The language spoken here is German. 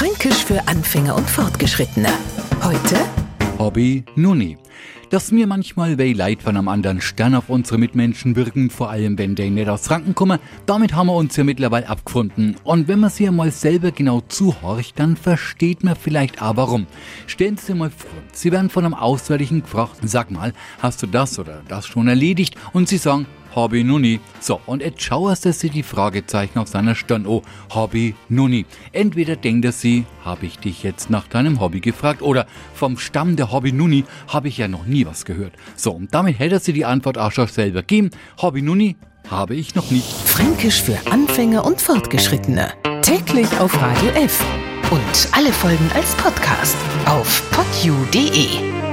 Fränkisch für Anfänger und Fortgeschrittene. Heute Hobby Nuni. Dass mir manchmal weh leid von einem anderen Stern auf unsere Mitmenschen wirken, vor allem wenn die nicht aus Franken kommen, damit haben wir uns ja mittlerweile abgefunden. Und wenn man sich mal selber genau zuhorcht, dann versteht man vielleicht auch warum. Stellen Sie mal vor, Sie werden von einem Auswärtigen gefragt, sag mal, hast du das oder das schon erledigt? Und Sie sagen, Hobby Nuni. So, und jetzt schauerst du sie die Fragezeichen auf seiner Stirn. Oh, Hobby Nuni. Entweder denkt er sie, habe ich dich jetzt nach deinem Hobby gefragt, oder vom Stamm der Hobby Nuni habe ich ja noch nie was gehört. So, und damit hätte sie die Antwort auch schon selber geben. Hobby Nuni habe ich noch nicht. Fränkisch für Anfänger und Fortgeschrittene. Täglich auf Radio F. Und alle Folgen als Podcast auf podu.de.